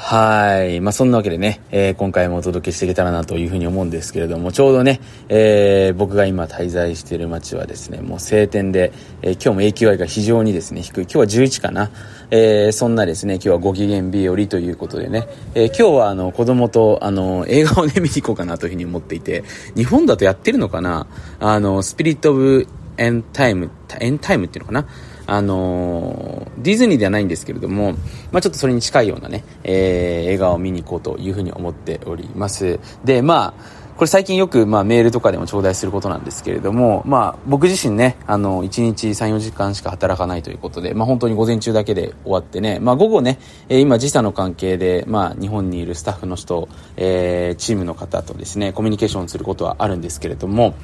はい。まあ、そんなわけでね、えー、今回もお届けしていけたらなというふうに思うんですけれども、ちょうどね、えー、僕が今滞在している街はですね、もう晴天で、えー、今日も AQI が非常にですね、低い。今日は11かな。えー、そんなですね、今日はご機嫌日和ということでね、えー、今日はあの、子供とあの、映画をね、見に行こうかなというふうに思っていて、日本だとやってるのかな？あの、スピリット・オブ・エンタイム、エンタイムっていうのかな？あのディズニーではないんですけれども、まあ、ちょっとそれに近いようなね、えー、映画を見に行こうというふうに思っております。で、まあ、これ最近よく、まあ、メールとかでも頂戴することなんですけれども、まあ、僕自身ね、あの、1日3、4時間しか働かないということで、まあ、本当に午前中だけで終わってね、まあ、午後ね、え今時差の関係で、まあ、日本にいるスタッフの人、えー、チームの方とですね、コミュニケーションすることはあるんですけれども、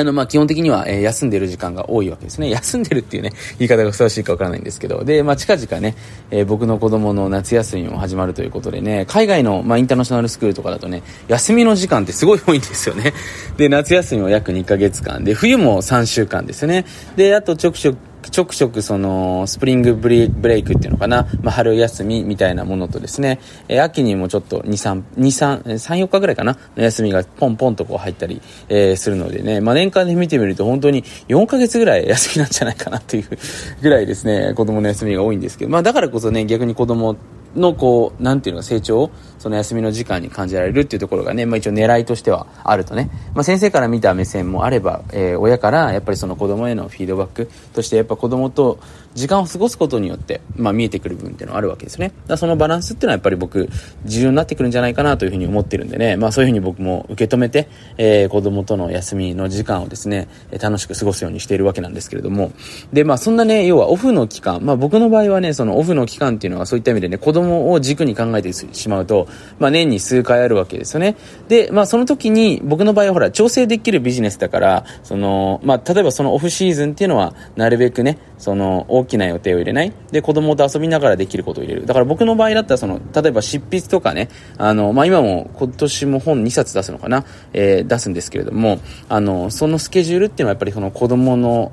あの、ま、基本的には、え、休んでる時間が多いわけですね。休んでるっていうね、言い方がふさわしいかわからないんですけど。で、まあ、近々ね、えー、僕の子供の夏休みも始まるということでね、海外の、ま、インターナショナルスクールとかだとね、休みの時間ってすごい多いんですよね。で、夏休みも約2ヶ月間で、冬も3週間ですね。で、あとちょくちょく、ちょくちょくその、スプリングブレイクっていうのかな、まあ、春休みみたいなものとですね、えー、秋にもちょっと2、3、2、3、3、4日ぐらいかな、の休みがポンポンとこう入ったり、えー、するのでね、まあ、年間で見てみると本当に4ヶ月ぐらい休みなんじゃないかなっていうぐらいですね、子供の休みが多いんですけど、まあ、だからこそね、逆に子供のこう、なんていうの成長を、その休みの時間に感じられるっていうところがね、まあ一応狙いとしてはあるとね、まあ先生から見た目線もあれば、えー、親からやっぱりその子供へのフィードバックとしてやっぱ子供と時間を過ごすことによって、まあ見えてくる部分っていうのはあるわけですね。だそのバランスっていうのはやっぱり僕、重要になってくるんじゃないかなというふうに思ってるんでね、まあそういうふうに僕も受け止めて、えー、子供との休みの時間をですね、楽しく過ごすようにしているわけなんですけれども、で、まあそんなね、要はオフの期間、まあ僕の場合はね、そのオフの期間っていうのはそういった意味でね、子供供を軸に考えてしまうと、まあ、年に数回あるわけですよね。で、まあ、その時に、僕の場合はほら、調整できるビジネスだから、その、まあ、例えばそのオフシーズンっていうのは、なるべくね、その、大きな予定を入れない。で、子供と遊びながらできることを入れる。だから僕の場合だったら、その、例えば執筆とかね、あの、まあ、今も今年も本2冊出すのかな、えー、出すんですけれども、あの、そのスケジュールっていうのはやっぱりその子供の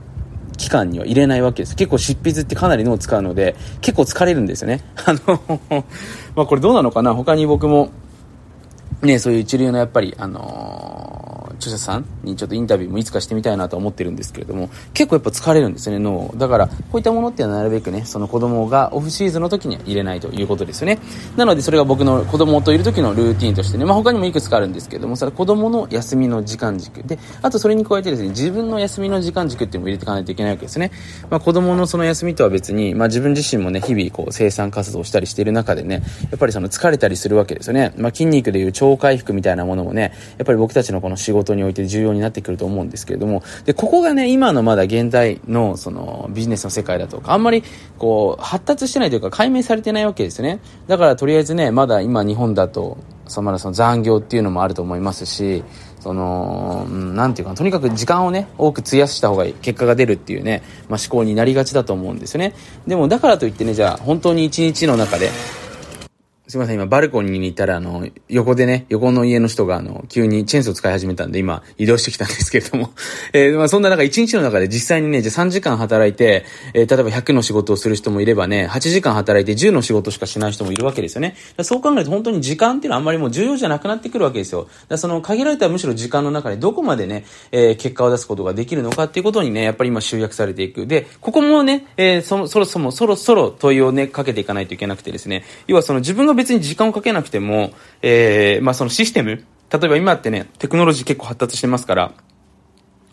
期間には入れないわけです。結構執筆ってかなり脳を使うので、結構疲れるんですよね。あのまこれどうなのかな他に僕も、ね、そういう一流のやっぱり、あのー著者さんにちょっとインタビューもいつかしてみたいなと思ってるんですけれども、結構やっぱ疲れるんですよね、脳だから、こういったものっていうのはなるべくね、その子供がオフシーズンの時には入れないということですよね。なので、それが僕の子供といる時のルーティンとしてね、まあ他にもいくつかあるんですけれども、それ子供の休みの時間軸。で、あとそれに加えてですね、自分の休みの時間軸っていうのも入れていかないといけないわけですね。まあ子供のその休みとは別に、まあ自分自身もね、日々こう生産活動したりしている中でね、やっぱりその疲れたりするわけですよね。まあ筋肉でいう超回復みたいなものもね、やっぱり僕たちのこの仕事において重要にななってくると思うんですけれども、で、ここがね、今のまだ現代のそのビジネスの世界だとか、あんまりこう、発達してないというか解明されてないわけですね。だからとりあえずね、まだ今日本だと、そのまだその残業っていうのもあると思いますし、その、なんていうかとにかく時間をね、多く費やした方が、結果が出るっていうね、まあ、思考になりがちだと思うんですよね。でも、だからといってね、じゃあ、本当に一日の中で、すいません、今、バルコニーにいたら、あの、横でね、横の家の人が、あの、急にチェーンソー使い始めたんで、今、移動してきたんですけれども、えー、まあ、そんな中、1日の中で実際にね、じゃ3時間働いて、えー、例えば100の仕事をする人もいればね、8時間働いて10の仕事しかしない人もいるわけですよね。そう考えると、本当に時間っていうのはあんまりもう重要じゃなくなってくるわけですよ。だその、限られたむしろ時間の中でどこまでね、えー、結果を出すことができるのかっていうことにね、やっぱり今集約されていく。で、ここもね、えー、そ、そろそろ、そろそろ問いをね、かけていかないといけなくてですね、要はその自分が別に時間をかけなくても、えー、まあそのシステム、例えば今ってね、テクノロジー結構発達してますから、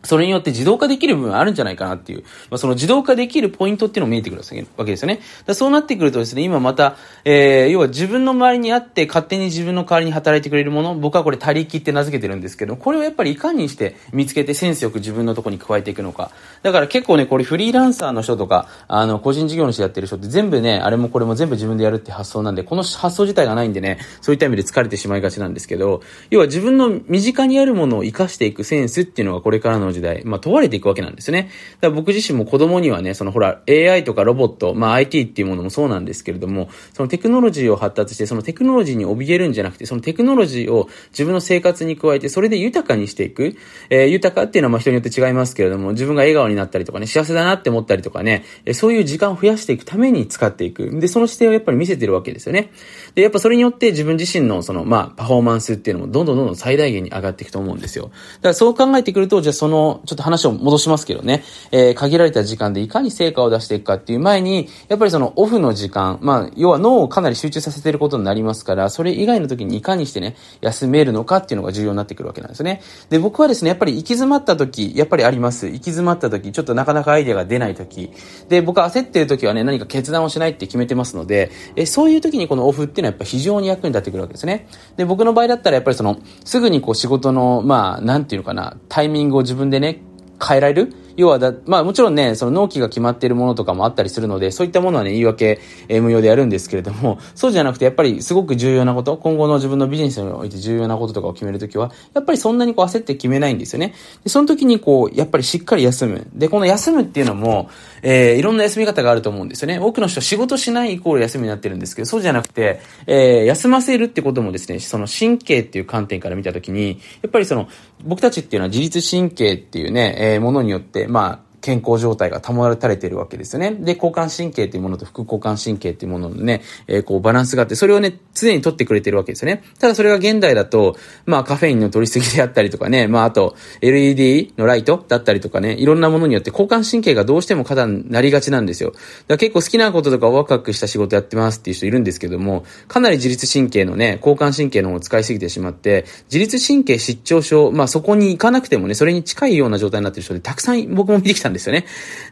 それによって自動化できる部分あるんじゃないかなっていう、まあ、その自動化できるポイントっていうのも見えてくるわけですよね。だそうなってくるとですね、今また、えー、要は自分の周りにあって勝手に自分の代わりに働いてくれるもの、僕はこれ他力って名付けてるんですけど、これをやっぱりいかにして見つけてセンスよく自分のとこに加えていくのか。だから結構ね、これフリーランサーの人とか、あの、個人事業主やってる人って全部ね、あれもこれも全部自分でやるって発想なんで、この発想自体がないんでね、そういった意味で疲れてしまいがちなんですけど、要は自分の身近にあるものを活かしていくセンスっていうのがこれからの時代、まあ問われていくわけなんですね。だから僕自身も子供にはね、そのほら、AI とかロボット、まあ IT っていうものもそうなんですけれども、そのテクノロジーを発達して、そのテクノロジーに怯えるんじゃなくて、そのテクノロジーを自分の生活に加えて、それで豊かにしていく。えー、豊かっていうのはまあ人によって違いますけれども、自分が笑顔になったりとかね、幸せだなって思ったりとかね、そういう時間を増やしていくために使っていく。で、その姿勢をやっぱり見せてるわけですよね。で、やっぱそれによって自分自身のその、まあ、パフォーマンスっていうのもどんどんどんどん最大限に上がっていくと思うんですよ。だからそう考えてくると、じゃあその、ちょっと話を戻しますけどね、えー、限られた時間でいかに成果を出していくかっていう前に、やっぱりそのオフの時間、まあ、要は脳をかなり集中させてることになりますから、それ以外の時にいかにしてね、休めるのかっていうのが重要になってくるわけなんですね。で、僕はですね、やっぱり行き詰まった時、やっぱりあります。行き詰まった時、ちょっとなかなかアイデアが出ない時。で、僕は焦ってる時はね、何か決断をしないって決めてますので、えそういう時にこのオフっていうのはやっぱ非常に役に立ってくるわけですね。で、僕の場合だったらやっぱりその、すぐにこう仕事の、まあ、なんていうのかな、タイミングを自分ででね、変えられる？要はだ、まあもちろんね、その納期が決まっているものとかもあったりするので、そういったものはね、言い訳、えー、無用でやるんですけれども、そうじゃなくて、やっぱりすごく重要なこと、今後の自分のビジネスにおいて重要なこととかを決めるときは、やっぱりそんなにこう焦って決めないんですよね。で、その時にこう、やっぱりしっかり休む。で、この休むっていうのも、えー、いろんな休み方があると思うんですよね。多くの人は仕事しないイコール休みになってるんですけど、そうじゃなくて、えー、休ませるってこともですね、その神経っていう観点から見たときに、やっぱりその、僕たちっていうのは自律神経っていうね、えー、ものによって、まあ、健康状態が保たれているわけですよね。で、交感神経というものと副交感神経というもののね、えー、こうバランスがあって、それをね、常に取ってくれてるわけですよね。ただそれが現代だと、まあカフェインの取りすぎであったりとかね、まああと LED のライトだったりとかね、いろんなものによって交感神経がどうしても過になりがちなんですよ。だから結構好きなこととかワクワクした仕事やってますっていう人いるんですけども、かなり自律神経のね、交感神経の方を使いすぎてしまって、自律神経失調症、まあそこに行かなくてもね、それに近いような状態になってる人でたくさん僕も見てきたんですですよね。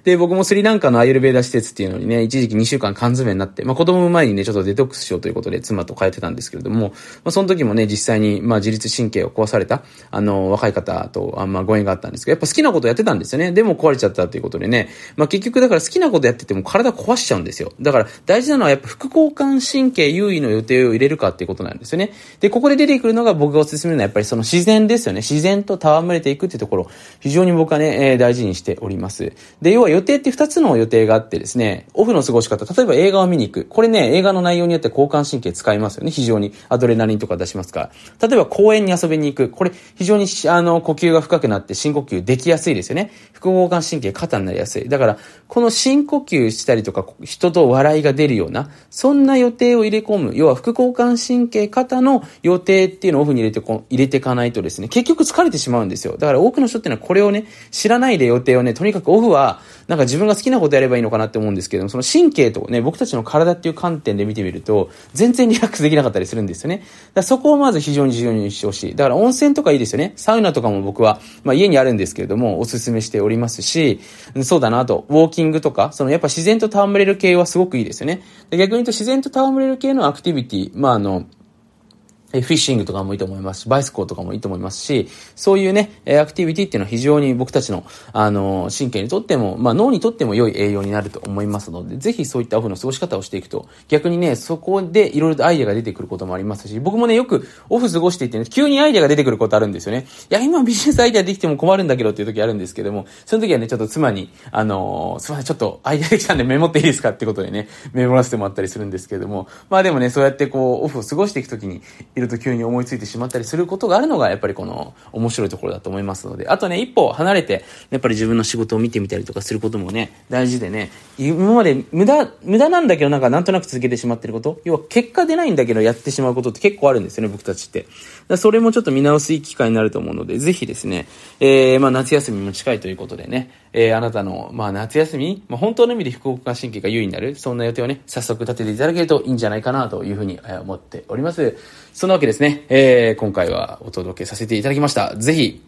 で、僕もスリランカのアイルベーダ施設っていうのにね、一時期2週間缶詰になって、まあ子供の前にね、ちょっとデトックスしようということで妻と通ってたんですけれども、まあその時もね、実際に、まあ自律神経を壊された、あの、若い方と、あまご縁があったんですけど、やっぱ好きなことやってたんですよね。でも壊れちゃったということでね、まあ結局だから好きなことやってても体壊しちゃうんですよ。だから大事なのはやっぱ副交感神経優位の予定を入れるかっていうことなんですよね。で、ここで出てくるのが僕がお勧めるのはやっぱりその自然ですよね。自然と戯れていくっていうところ、非常に僕はね、えー、大事にしております。で、要は予定って2つの予定があってですね、オフの過ごし方、例えば映画を見に行く。これね、映画の内容によって交感神経使いますよね。非常にアドレナリンとか出しますから。例えば公園に遊びに行く。これ非常にあの呼吸が深くなって深呼吸できやすいですよね。副交感神経肩になりやすい。だから、この深呼吸したりとか、人と笑いが出るような、そんな予定を入れ込む。要は副交感神経肩の予定っていうのをオフに入れてこ、入れていかないとですね、結局疲れてしまうんですよ。だから多くの人っていうのはこれをね、知らないで予定をね、とにかくオフは、なんか自分が好きなことやればいいのかなって思うんですけども、その神経とね、僕たちの体っていう観点で見てみると、全然リラックスできなかったりするんですよね。だそこをまず非常に重要にしてほしい。だから温泉とかいいですよね。サウナとかも僕は、まあ家にあるんですけれども、お勧めしておりますし、そうだなと、ウォーキングとか、そのやっぱ自然と戯れる系はすごくいいですよね。逆に言うと自然と戯れる系のアクティビティ、まああの、フィッシングとかもいいと思いますし、バイスコーとかもいいと思いますし、そういうね、アクティビティっていうのは非常に僕たちの、あの、神経にとっても、まあ脳にとっても良い栄養になると思いますので、ぜひそういったオフの過ごし方をしていくと、逆にね、そこでいろいろとアイデアが出てくることもありますし、僕もね、よくオフ過ごしていてね、急にアイデアが出てくることあるんですよね。いや、今ビジネスアイデアできても困るんだけどっていう時あるんですけども、その時はね、ちょっと妻に、あのすいません、ちょっとアイデアできたんでメモっていいですかってことでね、メモらせてもらったりするんですけども、まあでもね、そうやってこう、オフを過ごしていく時に、ると急に思いついてしまったりすることがあるのが、やっぱりこの面白いところだと思いますので、あとね、一歩離れて、やっぱり自分の仕事を見てみたりとかすることもね、大事でね、今まで無駄、無駄なんだけどなんかなんとなく続けてしまってること、要は結果出ないんだけどやってしまうことって結構あるんですよね、僕たちって。それもちょっと見直すいい機会になると思うので、ぜひですね、えー、まあ夏休みも近いということでね、えー、あなたの、まあ夏休み、まあ本当の意味で副交感神経が優位になる、そんな予定をね、早速立てていただけるといいんじゃないかなというふうに思っております。そんなわけですね、えー、今回はお届けさせていただきました。ぜひ、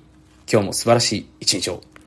今日も素晴らしい一日を